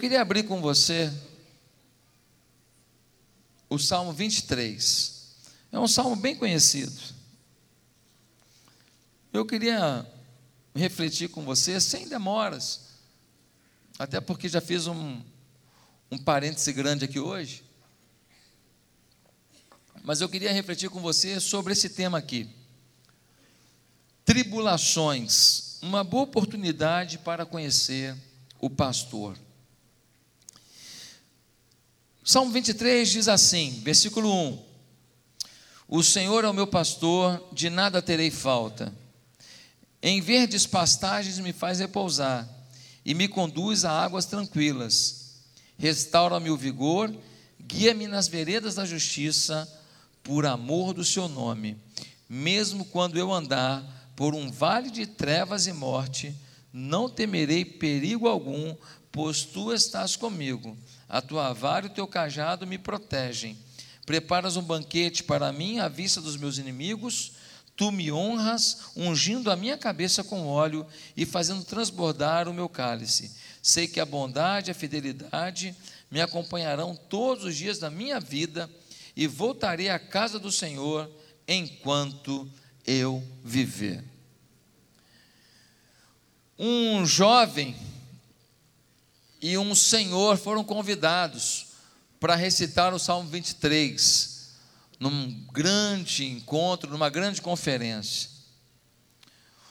queria abrir com você o Salmo 23. É um salmo bem conhecido. Eu queria refletir com você sem demoras, até porque já fiz um, um parêntese grande aqui hoje. Mas eu queria refletir com você sobre esse tema aqui. Tribulações, uma boa oportunidade para conhecer o pastor. Salmo 23 diz assim, versículo 1: O Senhor é o meu pastor, de nada terei falta. Em verdes pastagens me faz repousar e me conduz a águas tranquilas. Restaura-me o vigor, guia-me nas veredas da justiça, por amor do seu nome. Mesmo quando eu andar por um vale de trevas e morte, não temerei perigo algum, pois tu estás comigo a tua vara e o teu cajado me protegem. Preparas um banquete para mim à vista dos meus inimigos. Tu me honras, ungindo a minha cabeça com óleo e fazendo transbordar o meu cálice. Sei que a bondade e a fidelidade me acompanharão todos os dias da minha vida e voltarei à casa do Senhor enquanto eu viver. Um jovem e um senhor foram convidados para recitar o Salmo 23, num grande encontro, numa grande conferência.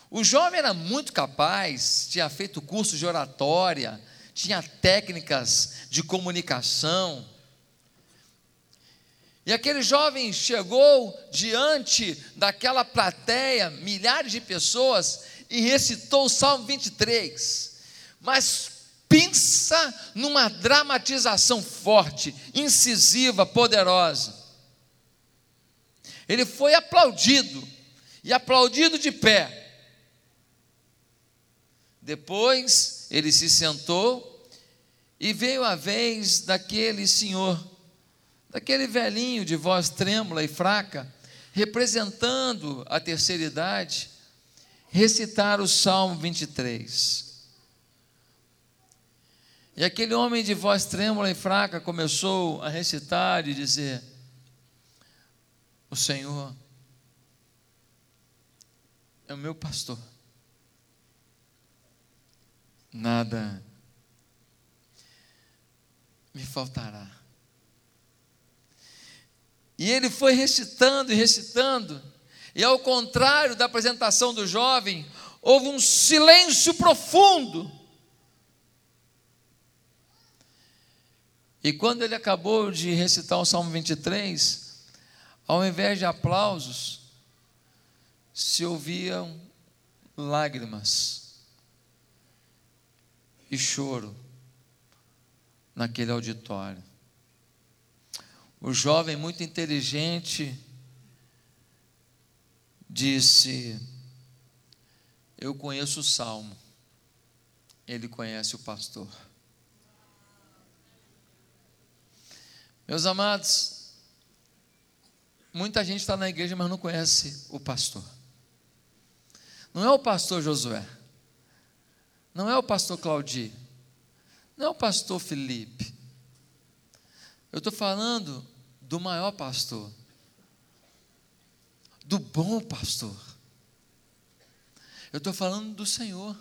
O jovem era muito capaz, tinha feito curso de oratória, tinha técnicas de comunicação. E aquele jovem chegou diante daquela plateia, milhares de pessoas, e recitou o Salmo 23. Mas Pensa numa dramatização forte, incisiva, poderosa. Ele foi aplaudido, e aplaudido de pé. Depois ele se sentou e veio a vez daquele senhor, daquele velhinho de voz trêmula e fraca, representando a terceira idade, recitar o Salmo 23. E aquele homem de voz trêmula e fraca começou a recitar e dizer: O Senhor é o meu pastor, nada me faltará. E ele foi recitando e recitando, e ao contrário da apresentação do jovem, houve um silêncio profundo E quando ele acabou de recitar o Salmo 23, ao invés de aplausos, se ouviam lágrimas e choro naquele auditório. O jovem, muito inteligente, disse: Eu conheço o salmo, ele conhece o pastor. Meus amados, muita gente está na igreja, mas não conhece o pastor. Não é o pastor Josué, não é o pastor Claudio, não é o pastor Felipe. Eu estou falando do maior pastor, do bom pastor. Eu estou falando do Senhor.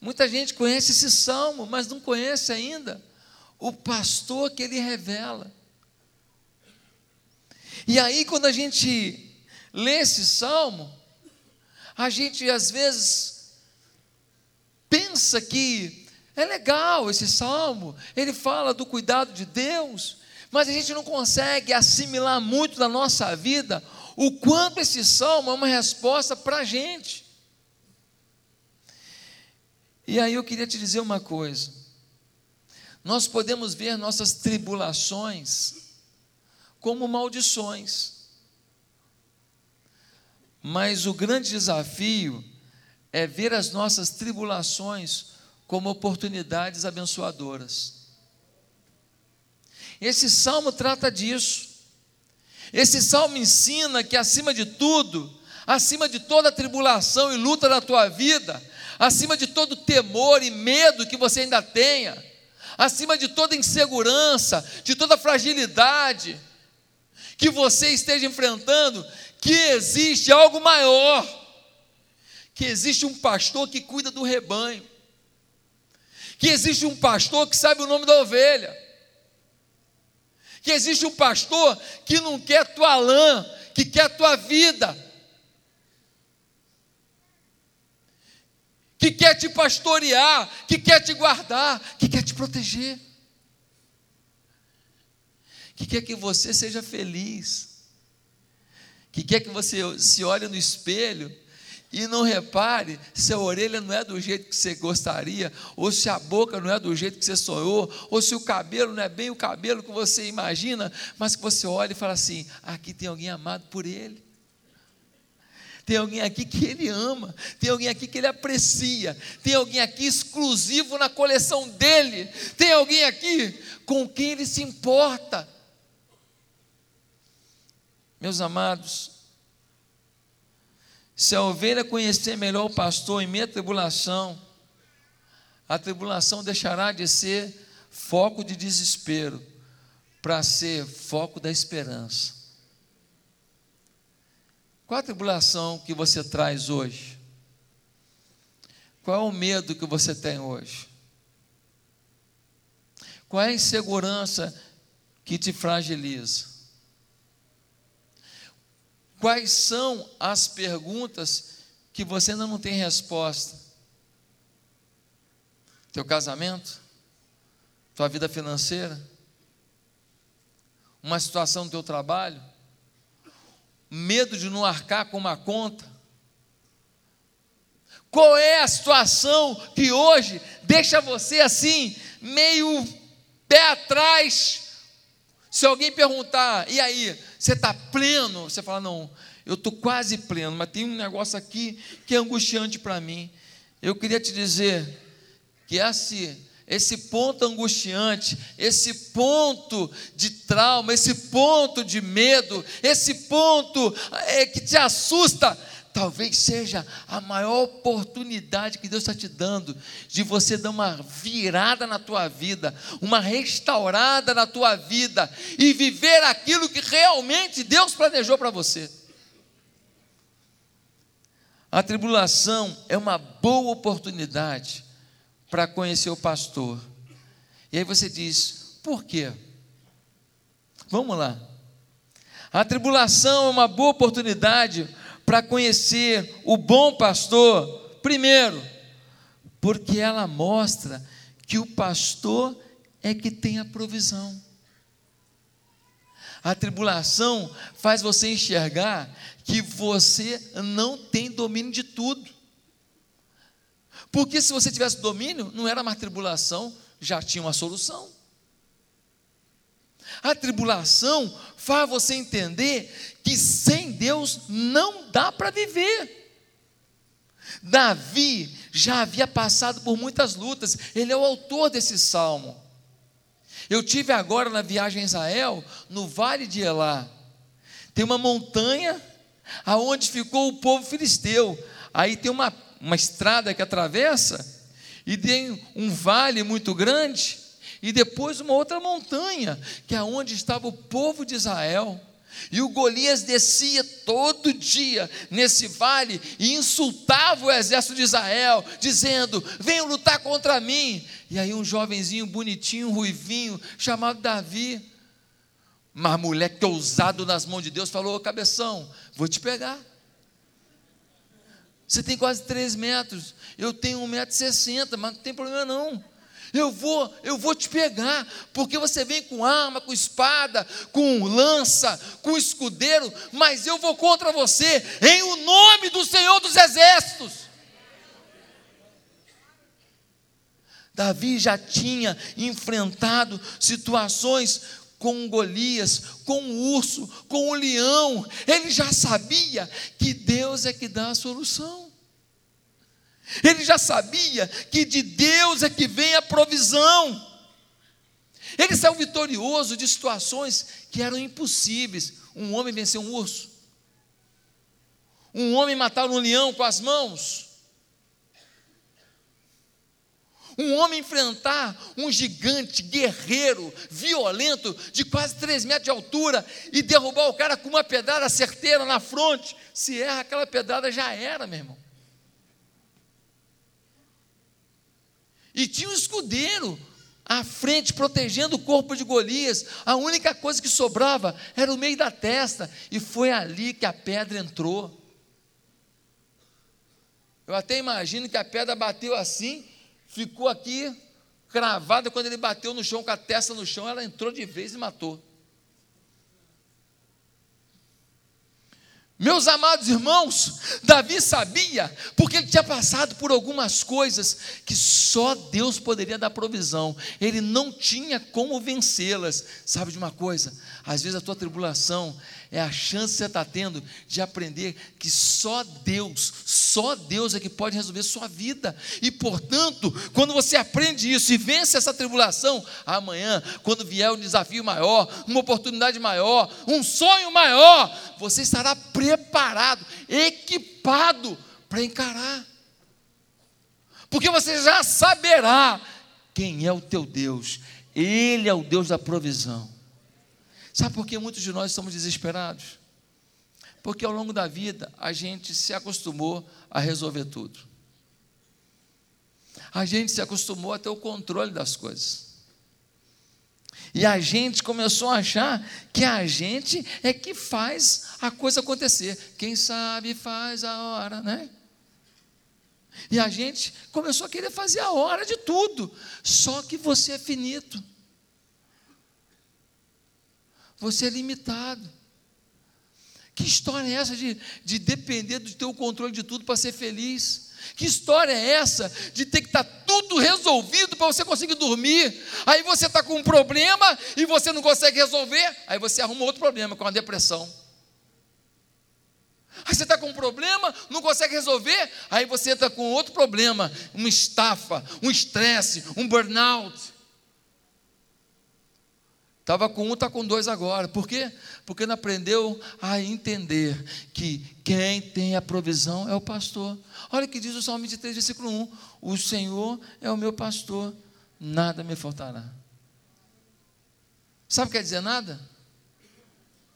Muita gente conhece esse salmo, mas não conhece ainda o pastor que ele revela. E aí, quando a gente lê esse salmo, a gente às vezes pensa que é legal esse salmo, ele fala do cuidado de Deus, mas a gente não consegue assimilar muito na nossa vida o quanto esse salmo é uma resposta para a gente. E aí eu queria te dizer uma coisa. Nós podemos ver nossas tribulações como maldições. Mas o grande desafio é ver as nossas tribulações como oportunidades abençoadoras. Esse salmo trata disso. Esse salmo ensina que, acima de tudo, acima de toda tribulação e luta da tua vida, acima de todo temor e medo que você ainda tenha, acima de toda insegurança, de toda fragilidade que você esteja enfrentando, que existe algo maior, que existe um pastor que cuida do rebanho, que existe um pastor que sabe o nome da ovelha, que existe um pastor que não quer tua lã, que quer tua vida, que quer te pastorear, que quer te guardar, que quer te proteger, que quer que você seja feliz, que quer que você se olhe no espelho e não repare se a orelha não é do jeito que você gostaria, ou se a boca não é do jeito que você sonhou, ou se o cabelo não é bem o cabelo que você imagina, mas que você olha e fala assim: aqui tem alguém amado por ele. Tem alguém aqui que ele ama, tem alguém aqui que ele aprecia, tem alguém aqui exclusivo na coleção dele, tem alguém aqui com quem ele se importa. Meus amados, se a ovelha conhecer melhor o pastor em meia tribulação, a tribulação deixará de ser foco de desespero para ser foco da esperança. Qual a tribulação que você traz hoje? Qual é o medo que você tem hoje? Qual é a insegurança que te fragiliza? Quais são as perguntas que você ainda não tem resposta? Teu casamento? Tua vida financeira? Uma situação do teu trabalho? Medo de não arcar com uma conta? Qual é a situação que hoje deixa você assim, meio pé atrás? Se alguém perguntar, e aí, você está pleno? Você fala, não, eu estou quase pleno, mas tem um negócio aqui que é angustiante para mim. Eu queria te dizer que esse esse ponto angustiante, esse ponto de trauma, esse ponto de medo, esse ponto é, que te assusta, talvez seja a maior oportunidade que Deus está te dando de você dar uma virada na tua vida, uma restaurada na tua vida e viver aquilo que realmente Deus planejou para você. A tribulação é uma boa oportunidade para conhecer o pastor. E aí você diz: por quê? Vamos lá. A tribulação é uma boa oportunidade para conhecer o bom pastor. Primeiro, porque ela mostra que o pastor é que tem a provisão. A tribulação faz você enxergar que você não tem domínio de tudo. Porque se você tivesse domínio, não era mais tribulação, já tinha uma solução. A tribulação faz você entender que sem Deus não dá para viver. Davi já havia passado por muitas lutas, ele é o autor desse salmo. Eu tive agora na viagem a Israel, no vale de Elá. Tem uma montanha aonde ficou o povo filisteu. Aí tem uma uma estrada que atravessa, e tem um vale muito grande, e depois uma outra montanha, que é onde estava o povo de Israel. E o Golias descia todo dia nesse vale e insultava o exército de Israel, dizendo: Venham lutar contra mim. E aí, um jovenzinho bonitinho, ruivinho, chamado Davi, mas moleque ousado nas mãos de Deus, falou: cabeção, vou te pegar. Você tem quase 3 metros, eu tenho 1,60m, mas não tem problema não. Eu vou, eu vou te pegar, porque você vem com arma, com espada, com lança, com escudeiro, mas eu vou contra você, em o nome do Senhor dos Exércitos. Davi já tinha enfrentado situações com Golias, com o urso, com o leão. Ele já sabia que Deus é que dá a solução. Ele já sabia que de Deus é que vem a provisão. Ele saiu vitorioso de situações que eram impossíveis. Um homem venceu um urso. Um homem matar um leão com as mãos. Um homem enfrentar um gigante, guerreiro, violento, de quase 3 metros de altura, e derrubar o cara com uma pedrada certeira na fronte. Se erra aquela pedrada, já era, meu irmão. E tinha um escudeiro à frente, protegendo o corpo de Golias. A única coisa que sobrava era o meio da testa, e foi ali que a pedra entrou. Eu até imagino que a pedra bateu assim ficou aqui cravada. Quando ele bateu no chão, com a testa no chão, ela entrou de vez e matou. Meus amados irmãos, Davi sabia, porque ele tinha passado por algumas coisas que só Deus poderia dar provisão, ele não tinha como vencê-las. Sabe de uma coisa? Às vezes a tua tribulação é a chance que você está tendo de aprender que só Deus, só Deus é que pode resolver sua vida. E portanto, quando você aprende isso e vence essa tribulação, amanhã, quando vier um desafio maior, uma oportunidade maior, um sonho maior, você estará preparado, equipado para encarar. Porque você já saberá quem é o teu Deus. Ele é o Deus da provisão. Sabe por que muitos de nós estamos desesperados? Porque ao longo da vida a gente se acostumou a resolver tudo. A gente se acostumou a ter o controle das coisas. E a gente começou a achar que a gente é que faz a coisa acontecer. Quem sabe faz a hora, né? E a gente começou a querer fazer a hora de tudo. Só que você é finito. Você é limitado. Que história é essa de, de depender do teu controle de tudo para ser feliz? Que história é essa de ter que estar tá tudo resolvido para você conseguir dormir? Aí você está com um problema e você não consegue resolver, aí você arruma outro problema, com a depressão. Aí você está com um problema, não consegue resolver, aí você está com outro problema, uma estafa, um estresse, um burnout. Estava com um, está com dois agora. Por quê? Porque não aprendeu a entender que quem tem a provisão é o pastor. Olha o que diz o Salmo 23, versículo 1: O Senhor é o meu pastor, nada me faltará. Sabe o que quer dizer nada?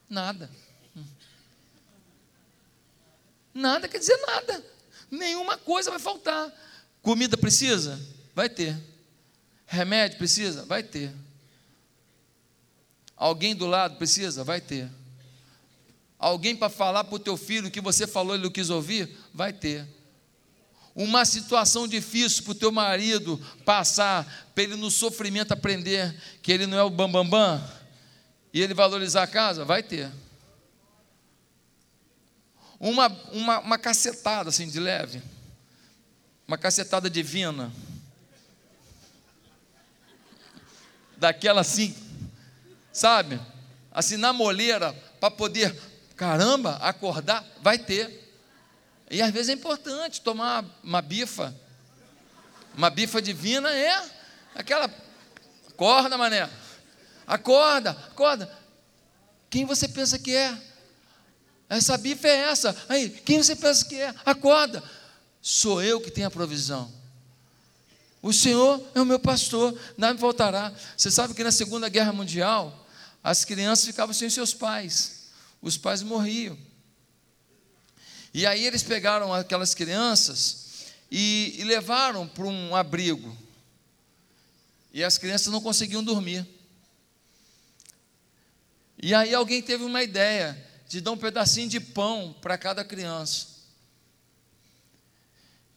Nada. Nada quer dizer nada. Nenhuma coisa vai faltar. Comida precisa? Vai ter. Remédio precisa? Vai ter. Alguém do lado precisa? Vai ter. Alguém para falar para o teu filho que você falou e ele não quis ouvir? Vai ter. Uma situação difícil para o teu marido passar, para ele no sofrimento aprender que ele não é o bambambam bam, bam, e ele valorizar a casa? Vai ter. Uma, uma, uma cacetada assim de leve, uma cacetada divina, daquela assim, sabe? Assim, na moleira, para poder, caramba, acordar, vai ter. E às vezes é importante tomar uma bifa. Uma bifa divina é aquela. Acorda, mané. Acorda, acorda. Quem você pensa que é? Essa bifa é essa. Aí, quem você pensa que é? Acorda. Sou eu que tenho a provisão. O Senhor é o meu pastor, nada me faltará. Você sabe que na Segunda Guerra Mundial, as crianças ficavam sem seus pais, os pais morriam. E aí eles pegaram aquelas crianças e, e levaram para um abrigo. E as crianças não conseguiam dormir. E aí alguém teve uma ideia de dar um pedacinho de pão para cada criança.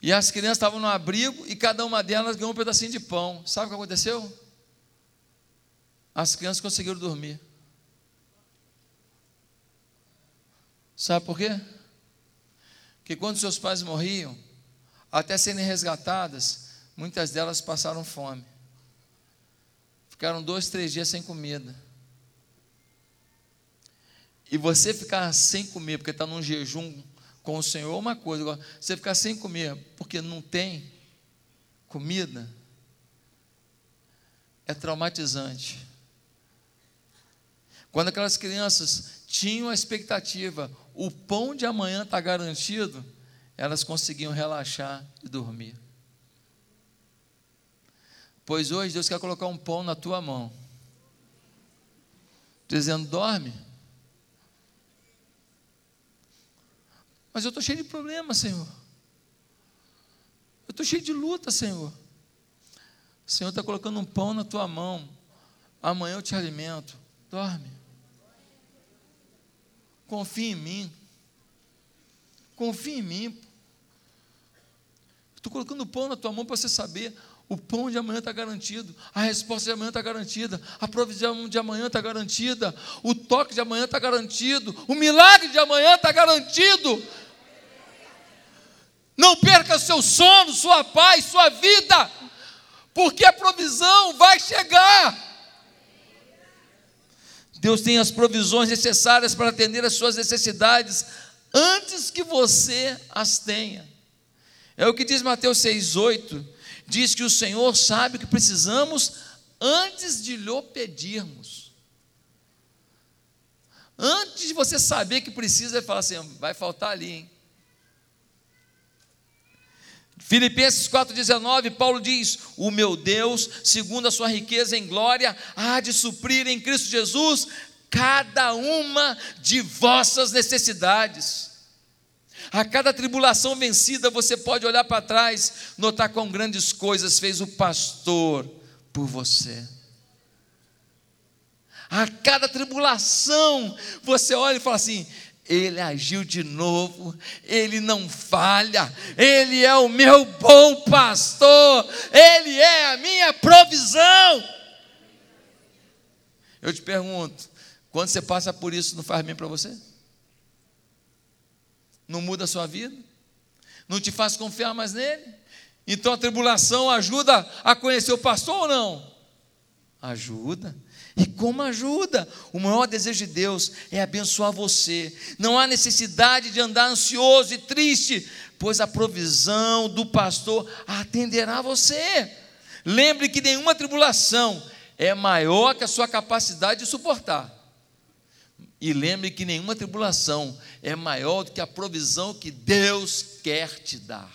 E as crianças estavam no abrigo e cada uma delas ganhou um pedacinho de pão. Sabe o que aconteceu? As crianças conseguiram dormir. Sabe por quê? Porque quando seus pais morriam, até serem resgatadas, muitas delas passaram fome. Ficaram dois, três dias sem comida. E você ficar sem comer, porque está num jejum com o Senhor, é uma coisa. você ficar sem comer, porque não tem comida, é traumatizante. Quando aquelas crianças tinham a expectativa, o pão de amanhã está garantido, elas conseguiam relaxar e dormir. Pois hoje Deus quer colocar um pão na tua mão, dizendo: dorme. Mas eu estou cheio de problemas, Senhor. Eu estou cheio de luta, Senhor. O Senhor está colocando um pão na tua mão. Amanhã eu te alimento. Dorme. Confia em mim. Confia em mim. Estou colocando o pão na tua mão para você saber. O pão de amanhã está garantido, a resposta de amanhã está garantida, a provisão de amanhã está garantida, o toque de amanhã está garantido, o milagre de amanhã está garantido. Não perca seu sono, sua paz, sua vida, porque a provisão vai chegar. Deus tem as provisões necessárias para atender as suas necessidades antes que você as tenha. É o que diz Mateus 6,8: diz que o Senhor sabe o que precisamos antes de lhe pedirmos. Antes de você saber que precisa, ele fala assim: vai faltar ali, hein? Filipenses 4,19, Paulo diz: O meu Deus, segundo a sua riqueza em glória, há de suprir em Cristo Jesus cada uma de vossas necessidades. A cada tribulação vencida, você pode olhar para trás, notar quão grandes coisas fez o pastor por você. A cada tribulação, você olha e fala assim: ele agiu de novo, Ele não falha, Ele é o meu bom pastor, Ele é a minha provisão. Eu te pergunto, quando você passa por isso, não faz bem para você? Não muda a sua vida? Não te faz confiar mais nele? Então a tribulação ajuda a conhecer o pastor ou não? Ajuda. E como ajuda? O maior desejo de Deus é abençoar você. Não há necessidade de andar ansioso e triste, pois a provisão do pastor atenderá você. Lembre que nenhuma tribulação é maior que a sua capacidade de suportar. E lembre que nenhuma tribulação é maior do que a provisão que Deus quer te dar.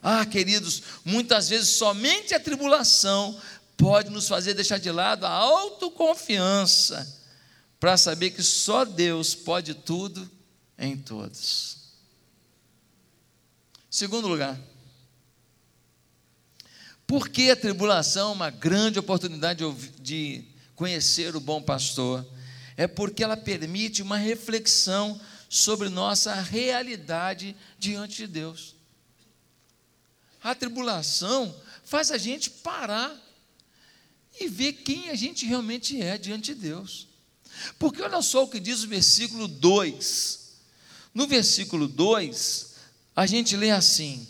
Ah, queridos, muitas vezes somente a tribulação pode nos fazer deixar de lado a autoconfiança para saber que só Deus pode tudo em todos. Segundo lugar, por que a tribulação é uma grande oportunidade de conhecer o bom pastor? É porque ela permite uma reflexão sobre nossa realidade diante de Deus. A tribulação faz a gente parar e ver quem a gente realmente é diante de Deus. Porque olha só o que diz o versículo 2. No versículo 2, a gente lê assim: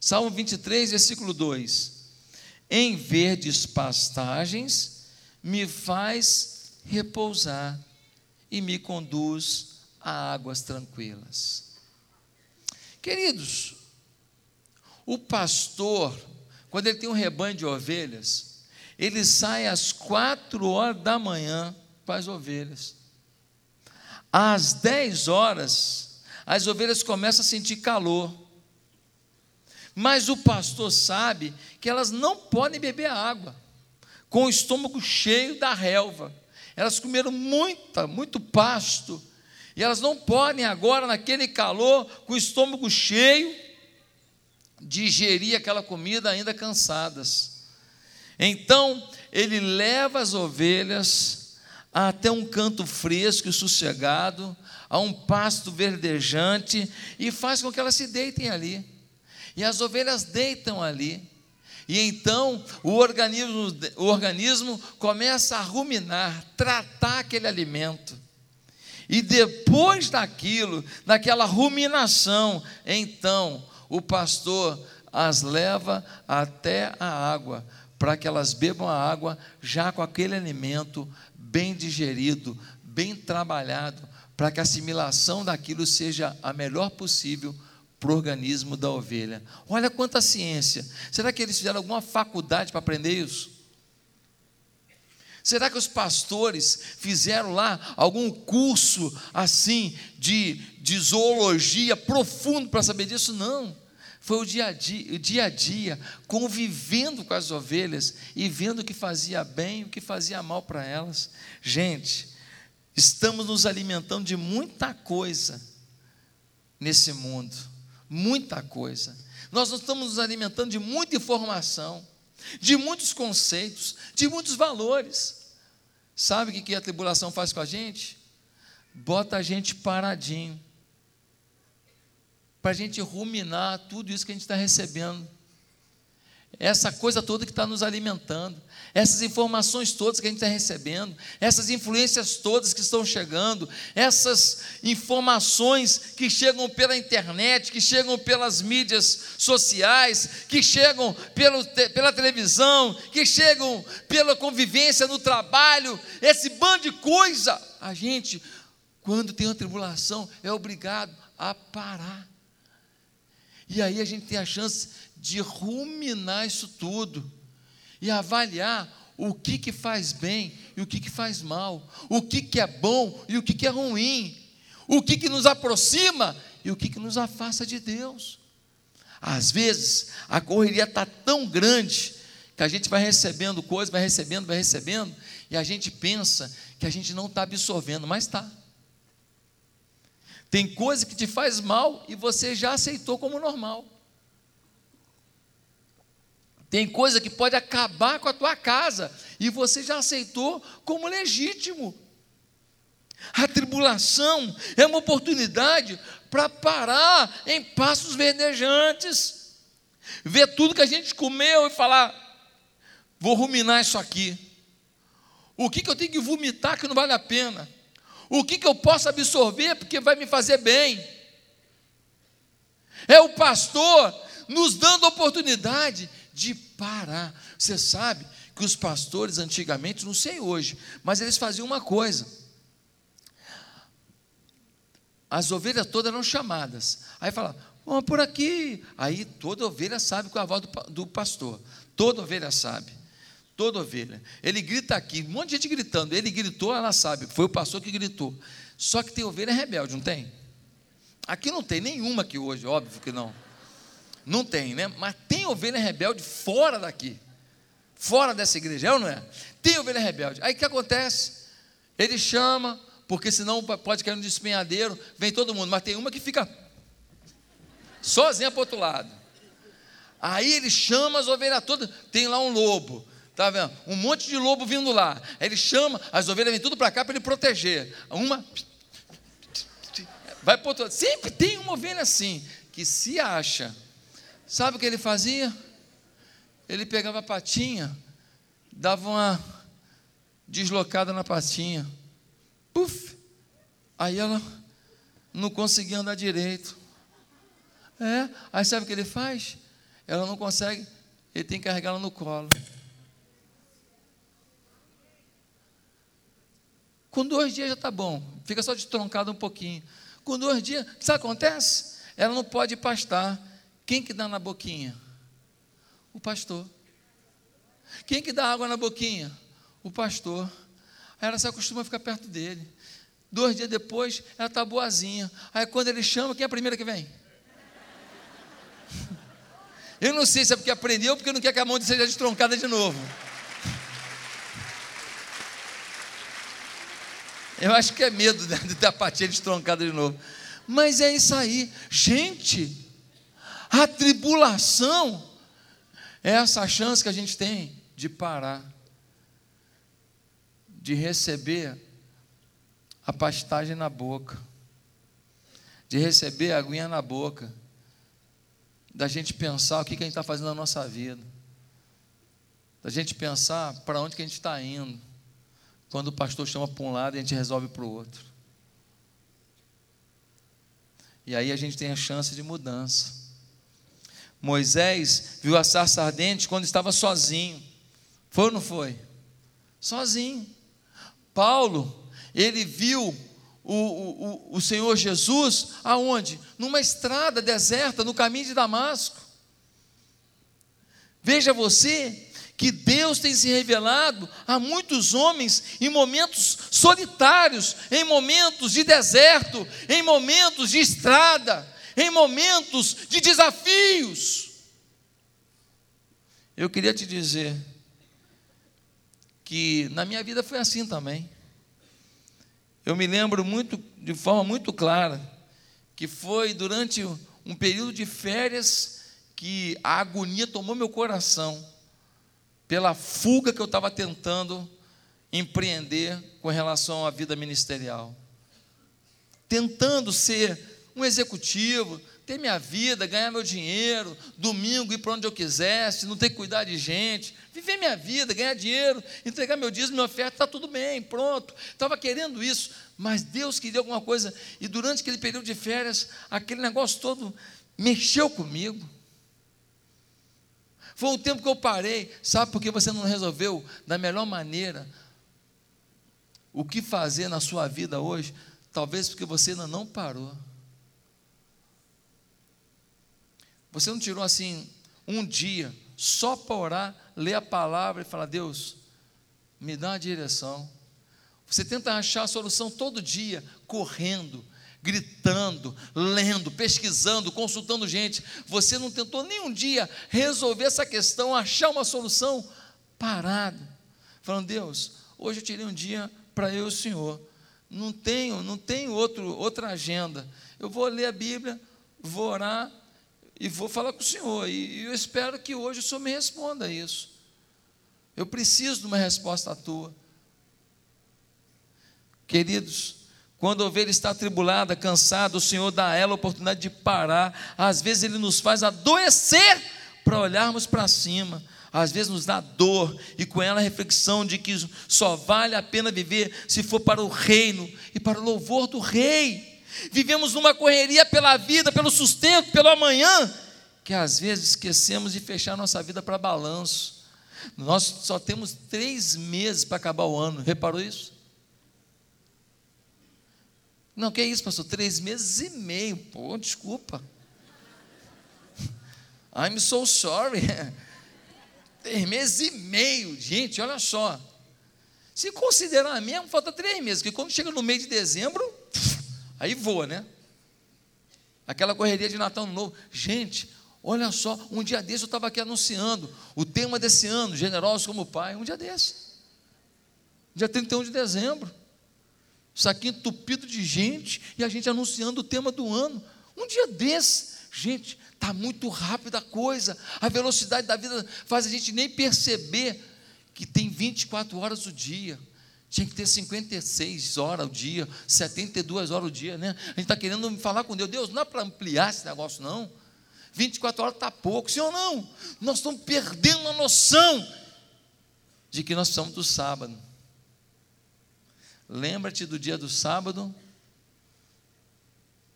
Salmo 23, versículo 2: Em verdes pastagens me faz repousar e me conduz a águas tranquilas. Queridos, o pastor quando ele tem um rebanho de ovelhas, ele sai às quatro horas da manhã para as ovelhas. Às dez horas, as ovelhas começam a sentir calor. Mas o pastor sabe que elas não podem beber água, com o estômago cheio da relva. Elas comeram muita, muito pasto, e elas não podem agora, naquele calor, com o estômago cheio, digerir aquela comida ainda cansadas. Então, ele leva as ovelhas até um canto fresco e sossegado, a um pasto verdejante e faz com que elas se deitem ali. E as ovelhas deitam ali. E então o organismo, o organismo começa a ruminar, tratar aquele alimento. E depois daquilo, daquela ruminação, então o pastor as leva até a água, para que elas bebam a água já com aquele alimento bem digerido, bem trabalhado, para que a assimilação daquilo seja a melhor possível para o organismo da ovelha. Olha quanta ciência. Será que eles fizeram alguma faculdade para aprender isso? Será que os pastores fizeram lá algum curso assim de, de zoologia profundo para saber disso? Não. Foi o dia, a dia, o dia a dia, convivendo com as ovelhas e vendo o que fazia bem e o que fazia mal para elas. Gente, estamos nos alimentando de muita coisa nesse mundo, muita coisa. Nós estamos nos alimentando de muita informação, de muitos conceitos, de muitos valores. Sabe o que a tribulação faz com a gente? Bota a gente paradinho, para a gente ruminar tudo isso que a gente está recebendo. Essa coisa toda que está nos alimentando, essas informações todas que a gente está recebendo, essas influências todas que estão chegando, essas informações que chegam pela internet, que chegam pelas mídias sociais, que chegam pelo, pela televisão, que chegam pela convivência no trabalho, esse bando de coisa, a gente, quando tem uma tribulação, é obrigado a parar. E aí a gente tem a chance de ruminar isso tudo e avaliar o que, que faz bem e o que, que faz mal, o que, que é bom e o que, que é ruim, o que, que nos aproxima e o que, que nos afasta de Deus. Às vezes, a correria está tão grande que a gente vai recebendo coisas, vai recebendo, vai recebendo, e a gente pensa que a gente não está absorvendo, mas está. Tem coisa que te faz mal e você já aceitou como normal. Tem coisa que pode acabar com a tua casa e você já aceitou como legítimo. A tribulação é uma oportunidade para parar em passos verdejantes, ver tudo que a gente comeu e falar: vou ruminar isso aqui. O que, que eu tenho que vomitar que não vale a pena? O que, que eu posso absorver porque vai me fazer bem? É o pastor nos dando oportunidade de parar. Você sabe que os pastores antigamente, não sei hoje, mas eles faziam uma coisa. As ovelhas todas eram chamadas. Aí fala, vamos por aqui. Aí toda ovelha sabe com a voz do, do pastor. Toda ovelha sabe. Toda ovelha. Ele grita aqui, um monte de gente gritando. Ele gritou, ela sabe. Foi o pastor que gritou. Só que tem ovelha rebelde, não tem? Aqui não tem nenhuma aqui hoje, óbvio que não. Não tem, né? Mas tem ovelha rebelde fora daqui. Fora dessa igreja, é ou não é? Tem ovelha rebelde. Aí o que acontece? Ele chama, porque senão pode cair no despenhadeiro, vem todo mundo, mas tem uma que fica sozinha para o outro lado. Aí ele chama as ovelhas todas, tem lá um lobo, tá vendo? Um monte de lobo vindo lá. Aí ele chama, as ovelhas vêm tudo para cá para ele proteger. Uma vai para outro lado. Sempre tem uma ovelha assim, que se acha Sabe o que ele fazia? Ele pegava a patinha, dava uma deslocada na patinha. Puf! Aí ela não conseguia andar direito. É, aí sabe o que ele faz? Ela não consegue, ele tem que carregar ela no colo. Com dois dias já está bom, fica só destroncado um pouquinho. Com dois dias, sabe o que acontece? Ela não pode pastar, quem que dá na boquinha? O pastor. Quem que dá água na boquinha? O pastor. Aí ela se acostuma a ficar perto dele. Dois dias depois, ela está boazinha. Aí quando ele chama, quem é a primeira que vem? Eu não sei se é porque aprendeu ou porque não quer que a mão seja destroncada de novo. Eu acho que é medo de ter a patinha destroncada de novo. Mas é isso aí. Gente, a tribulação é essa chance que a gente tem de parar, de receber a pastagem na boca, de receber a aguinha na boca, da gente pensar o que, que a gente está fazendo na nossa vida, da gente pensar para onde que a gente está indo, quando o pastor chama para um lado e a gente resolve para o outro. E aí a gente tem a chance de mudança. Moisés viu a sarça ardente quando estava sozinho. Foi ou não foi? Sozinho. Paulo, ele viu o, o, o Senhor Jesus aonde? Numa estrada deserta, no caminho de Damasco. Veja você que Deus tem se revelado a muitos homens em momentos solitários, em momentos de deserto, em momentos de estrada, em momentos de desafios. Eu queria te dizer que na minha vida foi assim também. Eu me lembro muito, de forma muito clara, que foi durante um período de férias que a agonia tomou meu coração, pela fuga que eu estava tentando empreender com relação à vida ministerial. Tentando ser um executivo, ter minha vida, ganhar meu dinheiro, domingo ir para onde eu quisesse, não ter que cuidar de gente, viver minha vida, ganhar dinheiro, entregar meu dízimo, minha oferta, está tudo bem, pronto. Estava querendo isso, mas Deus queria alguma coisa, e durante aquele período de férias, aquele negócio todo mexeu comigo. Foi um tempo que eu parei, sabe por que você não resolveu da melhor maneira o que fazer na sua vida hoje? Talvez porque você ainda não parou. Você não tirou assim um dia só para orar, ler a palavra e falar: Deus, me dá uma direção. Você tenta achar a solução todo dia, correndo, gritando, lendo, pesquisando, consultando gente. Você não tentou nenhum dia resolver essa questão, achar uma solução parado, falando: Deus, hoje eu tirei um dia para eu e o Senhor. Não tenho, não tenho outro, outra agenda. Eu vou ler a Bíblia, vou orar e vou falar com o Senhor. E eu espero que hoje o Senhor me responda isso. Eu preciso de uma resposta tua. Queridos, quando a ovelha está atribulada, cansada, o Senhor dá a ela a oportunidade de parar. Às vezes Ele nos faz adoecer para olharmos para cima às vezes nos dá dor, e com ela a reflexão de que só vale a pena viver se for para o reino e para o louvor do rei. Vivemos numa correria pela vida, pelo sustento, pelo amanhã, que às vezes esquecemos de fechar nossa vida para balanço. Nós só temos três meses para acabar o ano, reparou isso? Não, que é isso, pastor? Três meses e meio. Pô, desculpa. I'm so sorry. Três meses e meio, gente, olha só. Se considerar mesmo, falta três meses, porque quando chega no mês de dezembro, aí voa, né? Aquela correria de Natal Novo. Gente, olha só, um dia desse eu estava aqui anunciando o tema desse ano, Generosos como Pai, um dia desse. Dia 31 de dezembro. Isso aqui entupido de gente e a gente anunciando o tema do ano. Um dia desse. Gente, Está muito rápida a coisa. A velocidade da vida faz a gente nem perceber que tem 24 horas o dia. Tinha que ter 56 horas o dia, 72 horas o dia, né? A gente está querendo falar com Deus. Deus, não é para ampliar esse negócio, não. 24 horas está pouco, ou não? Nós estamos perdendo a noção de que nós precisamos do sábado. Lembra-te do dia do sábado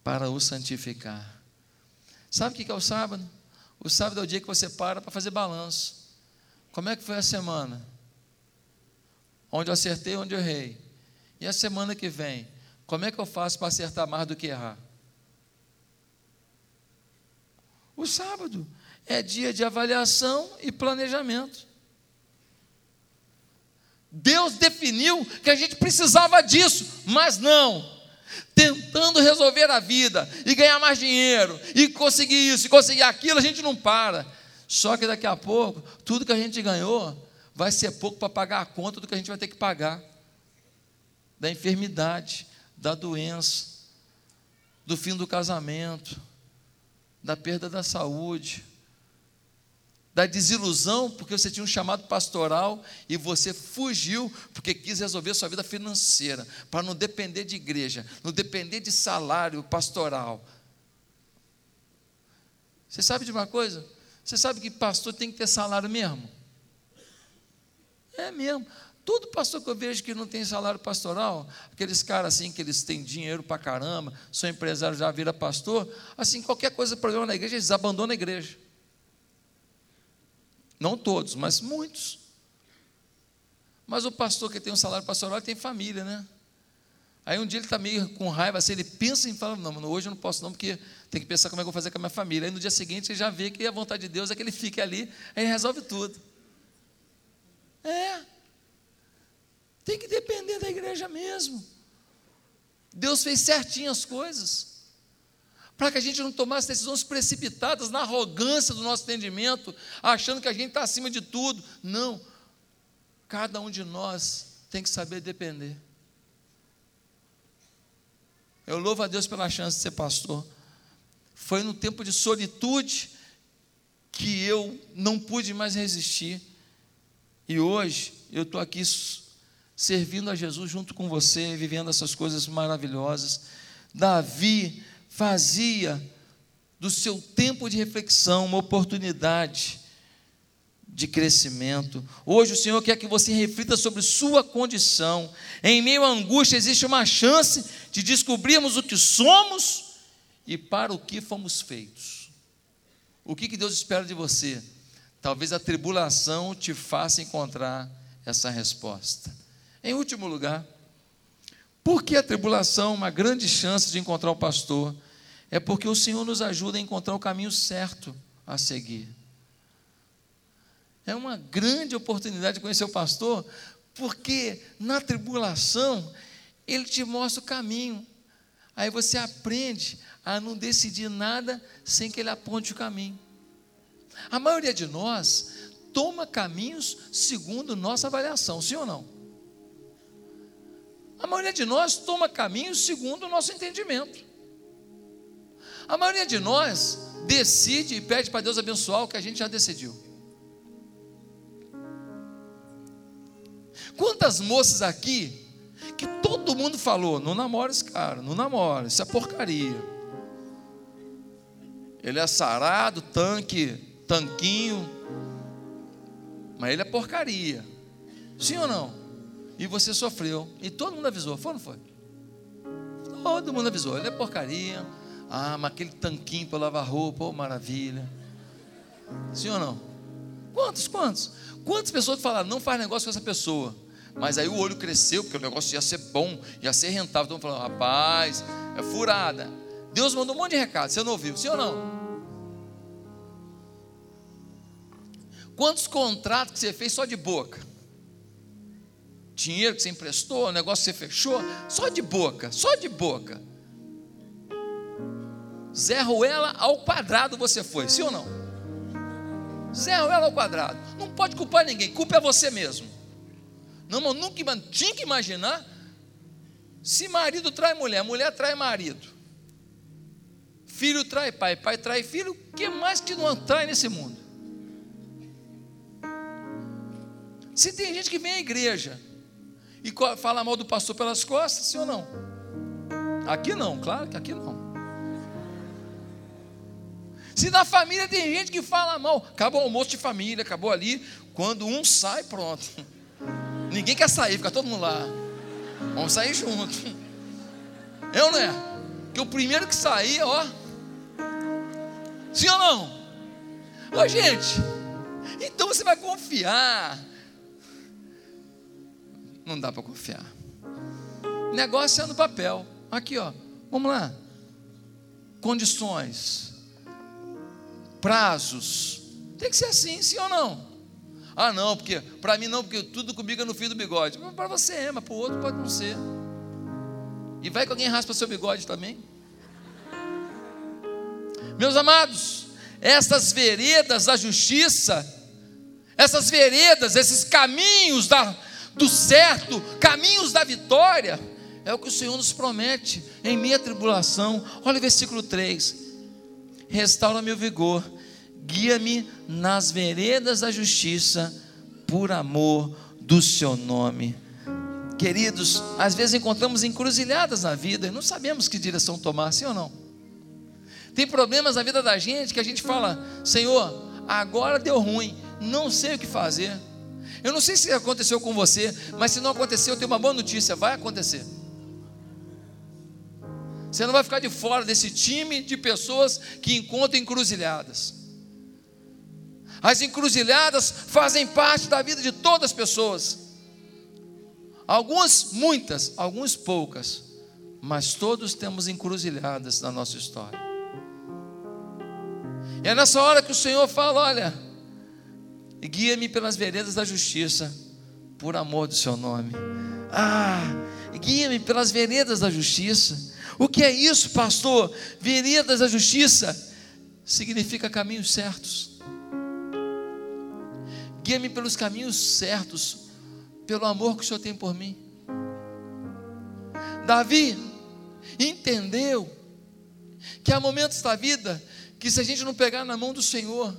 para o santificar. Sabe o que é o sábado? O sábado é o dia que você para para fazer balanço. Como é que foi a semana? Onde eu acertei, onde eu errei. E a semana que vem? Como é que eu faço para acertar mais do que errar? O sábado é dia de avaliação e planejamento. Deus definiu que a gente precisava disso, mas não tentando resolver a vida e ganhar mais dinheiro e conseguir isso e conseguir aquilo, a gente não para. Só que daqui a pouco, tudo que a gente ganhou vai ser pouco para pagar a conta do que a gente vai ter que pagar da enfermidade, da doença, do fim do casamento, da perda da saúde da desilusão porque você tinha um chamado pastoral e você fugiu porque quis resolver sua vida financeira, para não depender de igreja, não depender de salário pastoral. Você sabe de uma coisa? Você sabe que pastor tem que ter salário mesmo? É mesmo. Todo pastor que eu vejo que não tem salário pastoral, aqueles caras assim que eles têm dinheiro para caramba, são empresários, já vira pastor, assim, qualquer coisa, problema na igreja, eles abandonam a igreja. Não todos, mas muitos. Mas o pastor que tem um salário pastoral tem família, né? Aí um dia ele está meio com raiva, assim, ele pensa em falar, não, hoje eu não posso não, porque tem que pensar como é que eu vou fazer com a minha família. Aí no dia seguinte ele já vê que a vontade de Deus é que ele fique ali, aí resolve tudo. É. Tem que depender da igreja mesmo. Deus fez certinho as coisas. para que a gente não tomasse decisões precipitadas na arrogância do nosso entendimento, achando que a gente está acima de tudo. Não. Cada um de nós tem que saber depender. Eu louvo a Deus pela chance de ser pastor. Foi no tempo de solitude que eu não pude mais resistir. E hoje eu estou aqui servindo a Jesus junto com você, vivendo essas coisas maravilhosas. Davi fazia do seu tempo de reflexão uma oportunidade de crescimento. Hoje o Senhor quer que você reflita sobre sua condição. Em meio à angústia existe uma chance de descobrirmos o que somos e para o que fomos feitos. O que, que Deus espera de você? Talvez a tribulação te faça encontrar essa resposta. Em último lugar, por que a tribulação uma grande chance de encontrar o pastor? É porque o Senhor nos ajuda a encontrar o caminho certo a seguir. É uma grande oportunidade de conhecer o pastor, porque na tribulação ele te mostra o caminho. Aí você aprende a não decidir nada sem que ele aponte o caminho. A maioria de nós toma caminhos segundo nossa avaliação, sim ou não? A maioria de nós toma caminhos segundo o nosso entendimento. A maioria de nós decide e pede para Deus abençoar o que a gente já decidiu. Quantas moças aqui que todo mundo falou, não namora esse cara, não namora, isso é porcaria. Ele é sarado, tanque, tanquinho, mas ele é porcaria. Sim ou não? E você sofreu. E todo mundo avisou, foi ou não foi? Todo mundo avisou, ele é porcaria. Ah, mas aquele tanquinho para lavar roupa, oh, maravilha. Sim ou não? Quantos, quantos? Quantas pessoas falaram, não faz negócio com essa pessoa? Mas aí o olho cresceu, porque o negócio ia ser bom, ia ser rentável. Mundo falando, rapaz, é furada. Deus mandou um monte de recado, você não ouviu, sim ou não? Quantos contratos que você fez só de boca? dinheiro que você emprestou, negócio que você fechou, só de boca, só de boca. Zé Ruela ao quadrado você foi, sim ou não? Zé Ruela ao quadrado. Não pode culpar ninguém, culpa é você mesmo. Não, mas nunca tinha que imaginar se marido trai mulher, mulher trai marido. Filho trai pai, pai trai filho, o que mais que não trai nesse mundo? Se tem gente que vem à igreja, e fala mal do pastor pelas costas, sim ou não? Aqui não, claro que aqui não. Se na família tem gente que fala mal, acabou o almoço de família, acabou ali. Quando um sai, pronto. Ninguém quer sair, fica todo mundo lá. Vamos sair junto. Eu não é? Que o primeiro que sair, ó. Sim ou não? Ô gente, então você vai confiar não dá para confiar. Negócio é no papel. Aqui, ó. Vamos lá. Condições. Prazos. Tem que ser assim, sim ou não? Ah, não, porque para mim não, porque tudo comigo é no fio do bigode. Para você é, mas para o outro pode não ser. E vai que alguém raspa seu bigode também. Meus amados, essas veredas da justiça, essas veredas, esses caminhos da, do certo, caminhos da vitória. É o que o Senhor nos promete em minha tribulação. Olha o versículo 3: Restaura-me o vigor, guia-me nas veredas da justiça, por amor do seu nome. Queridos, às vezes encontramos encruzilhadas na vida e não sabemos que direção tomar, sim ou não? Tem problemas na vida da gente que a gente fala: Senhor, agora deu ruim, não sei o que fazer. Eu não sei se aconteceu com você, mas se não aconteceu, eu tenho uma boa notícia: vai acontecer. Você não vai ficar de fora desse time de pessoas que encontram encruzilhadas. As encruzilhadas fazem parte da vida de todas as pessoas. Algumas, muitas, algumas poucas, mas todos temos encruzilhadas na nossa história. E é nessa hora que o Senhor fala: olha, e guia-me pelas veredas da justiça, por amor do seu nome. Ah, guia-me pelas veredas da justiça. O que é isso, pastor? Veredas da justiça significa caminhos certos. Guia-me pelos caminhos certos, pelo amor que o Senhor tem por mim. Davi entendeu que há momentos da vida que se a gente não pegar na mão do Senhor,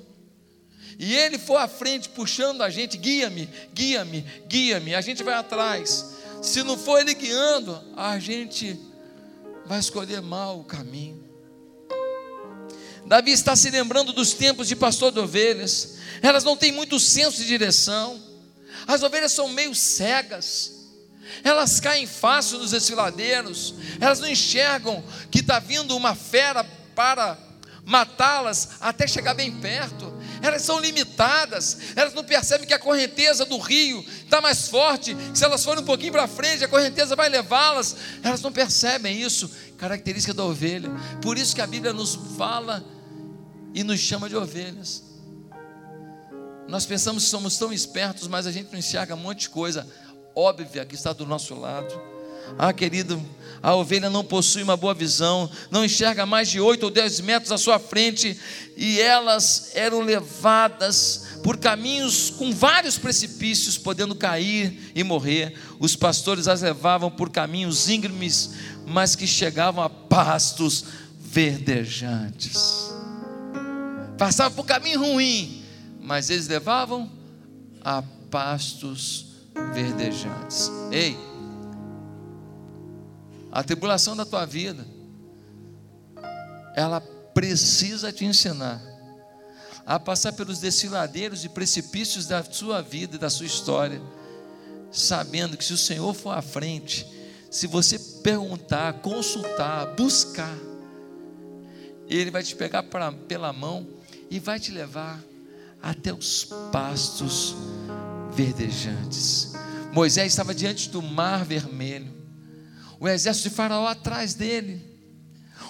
e Ele for à frente puxando a gente, guia-me, guia-me, guia-me, a gente vai atrás. Se não for Ele guiando, a gente vai escolher mal o caminho. Davi está se lembrando dos tempos de pastor de ovelhas, elas não têm muito senso de direção, as ovelhas são meio cegas, elas caem fácil nos desfiladeiros, elas não enxergam que está vindo uma fera para matá-las até chegar bem perto. Elas são limitadas, elas não percebem que a correnteza do rio está mais forte, se elas forem um pouquinho para frente, a correnteza vai levá-las. Elas não percebem isso, característica da ovelha. Por isso que a Bíblia nos fala e nos chama de ovelhas. Nós pensamos que somos tão espertos, mas a gente não enxerga um monte de coisa óbvia que está do nosso lado. Ah, querido, a ovelha não possui uma boa visão, não enxerga mais de 8 ou 10 metros à sua frente, e elas eram levadas por caminhos com vários precipícios, podendo cair e morrer. Os pastores as levavam por caminhos íngremes, mas que chegavam a pastos verdejantes. Passavam por caminho ruim, mas eles levavam a pastos verdejantes. Ei, a tribulação da tua vida, ela precisa te ensinar a passar pelos desfiladeiros e precipícios da sua vida e da sua história, sabendo que se o Senhor for à frente, se você perguntar, consultar, buscar, Ele vai te pegar pra, pela mão e vai te levar até os pastos verdejantes. Moisés estava diante do mar vermelho o exército de Faraó atrás dele,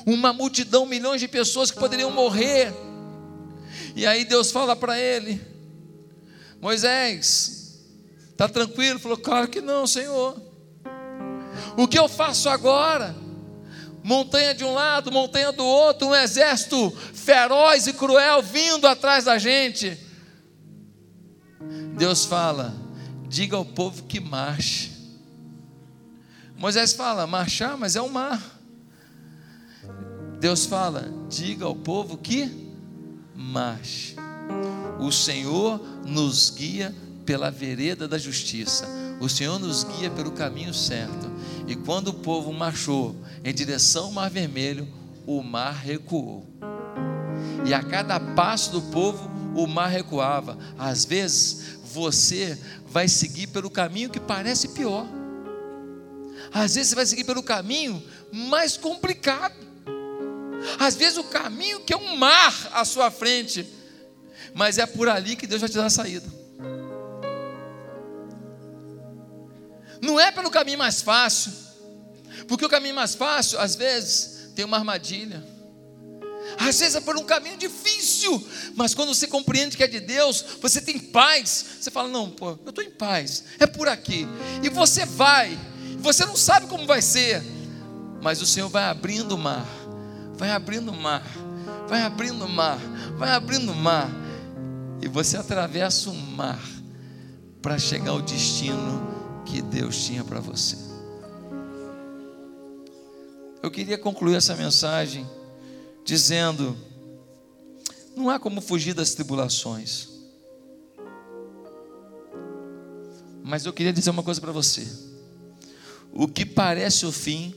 uma multidão, milhões de pessoas que poderiam morrer. E aí Deus fala para ele: Moisés, está tranquilo? Ele falou: Claro que não, Senhor. O que eu faço agora? Montanha de um lado, montanha do outro, um exército feroz e cruel vindo atrás da gente. Deus fala: diga ao povo que marche. Moisés fala, marchar, mas é o mar. Deus fala, diga ao povo que marche. O Senhor nos guia pela vereda da justiça. O Senhor nos guia pelo caminho certo. E quando o povo marchou em direção ao Mar Vermelho, o mar recuou. E a cada passo do povo, o mar recuava. Às vezes, você vai seguir pelo caminho que parece pior. Às vezes você vai seguir pelo caminho mais complicado. Às vezes o caminho que é um mar à sua frente. Mas é por ali que Deus vai te dar a saída. Não é pelo caminho mais fácil. Porque o caminho mais fácil, às vezes, tem uma armadilha. Às vezes é por um caminho difícil, mas quando você compreende que é de Deus, você tem paz. Você fala: Não, pô, eu estou em paz, é por aqui. E você vai, você não sabe como vai ser, mas o Senhor vai abrindo o mar, vai abrindo o mar, vai abrindo o mar, vai abrindo o mar, e você atravessa o mar para chegar ao destino que Deus tinha para você. Eu queria concluir essa mensagem dizendo: não há como fugir das tribulações. Mas eu queria dizer uma coisa para você. O que parece o fim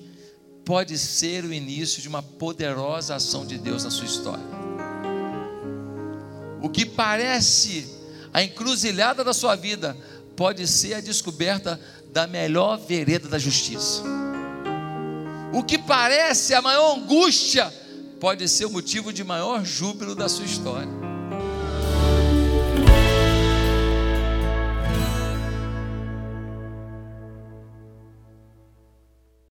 pode ser o início de uma poderosa ação de Deus na sua história. O que parece a encruzilhada da sua vida pode ser a descoberta da melhor vereda da justiça. O que parece a maior angústia pode ser o motivo de maior júbilo da sua história.